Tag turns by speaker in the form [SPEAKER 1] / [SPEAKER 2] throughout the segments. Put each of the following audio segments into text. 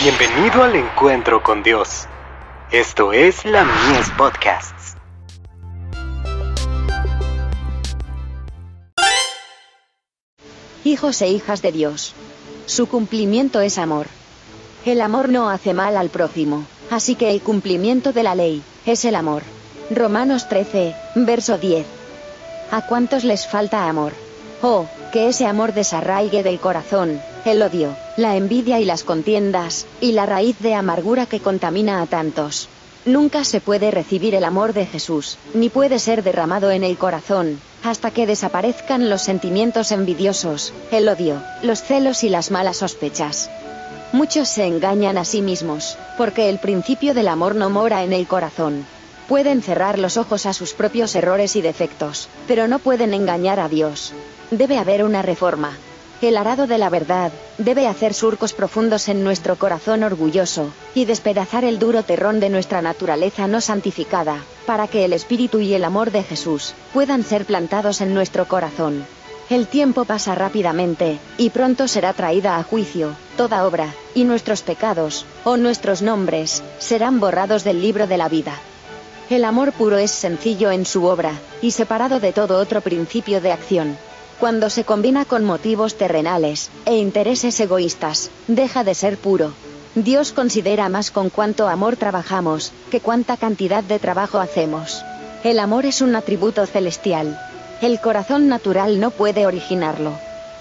[SPEAKER 1] Bienvenido al encuentro con Dios. Esto es la Mies Podcasts.
[SPEAKER 2] Hijos e hijas de Dios. Su cumplimiento es amor. El amor no hace mal al prójimo, así que el cumplimiento de la ley es el amor. Romanos 13, verso 10. ¿A cuántos les falta amor? Oh, que ese amor desarraigue del corazón, el odio, la envidia y las contiendas, y la raíz de amargura que contamina a tantos. Nunca se puede recibir el amor de Jesús, ni puede ser derramado en el corazón, hasta que desaparezcan los sentimientos envidiosos, el odio, los celos y las malas sospechas. Muchos se engañan a sí mismos, porque el principio del amor no mora en el corazón. Pueden cerrar los ojos a sus propios errores y defectos, pero no pueden engañar a Dios. Debe haber una reforma. El arado de la verdad debe hacer surcos profundos en nuestro corazón orgulloso, y despedazar el duro terrón de nuestra naturaleza no santificada, para que el Espíritu y el amor de Jesús puedan ser plantados en nuestro corazón. El tiempo pasa rápidamente, y pronto será traída a juicio, toda obra, y nuestros pecados, o nuestros nombres, serán borrados del libro de la vida. El amor puro es sencillo en su obra, y separado de todo otro principio de acción. Cuando se combina con motivos terrenales e intereses egoístas, deja de ser puro. Dios considera más con cuánto amor trabajamos, que cuánta cantidad de trabajo hacemos. El amor es un atributo celestial. El corazón natural no puede originarlo.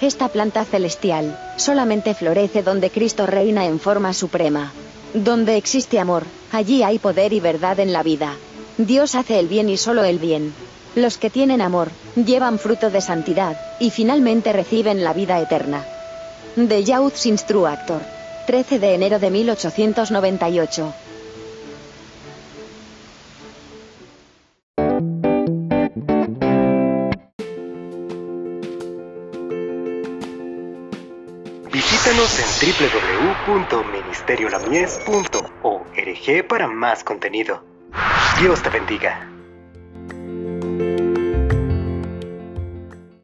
[SPEAKER 2] Esta planta celestial solamente florece donde Cristo reina en forma suprema. Donde existe amor, allí hay poder y verdad en la vida. Dios hace el bien y solo el bien. Los que tienen amor, llevan fruto de santidad, y finalmente reciben la vida eterna. The Youth Instructor. 13 de enero de 1898.
[SPEAKER 1] Visítanos en www.ministeriolamies.org para más contenido. Dios te bendiga.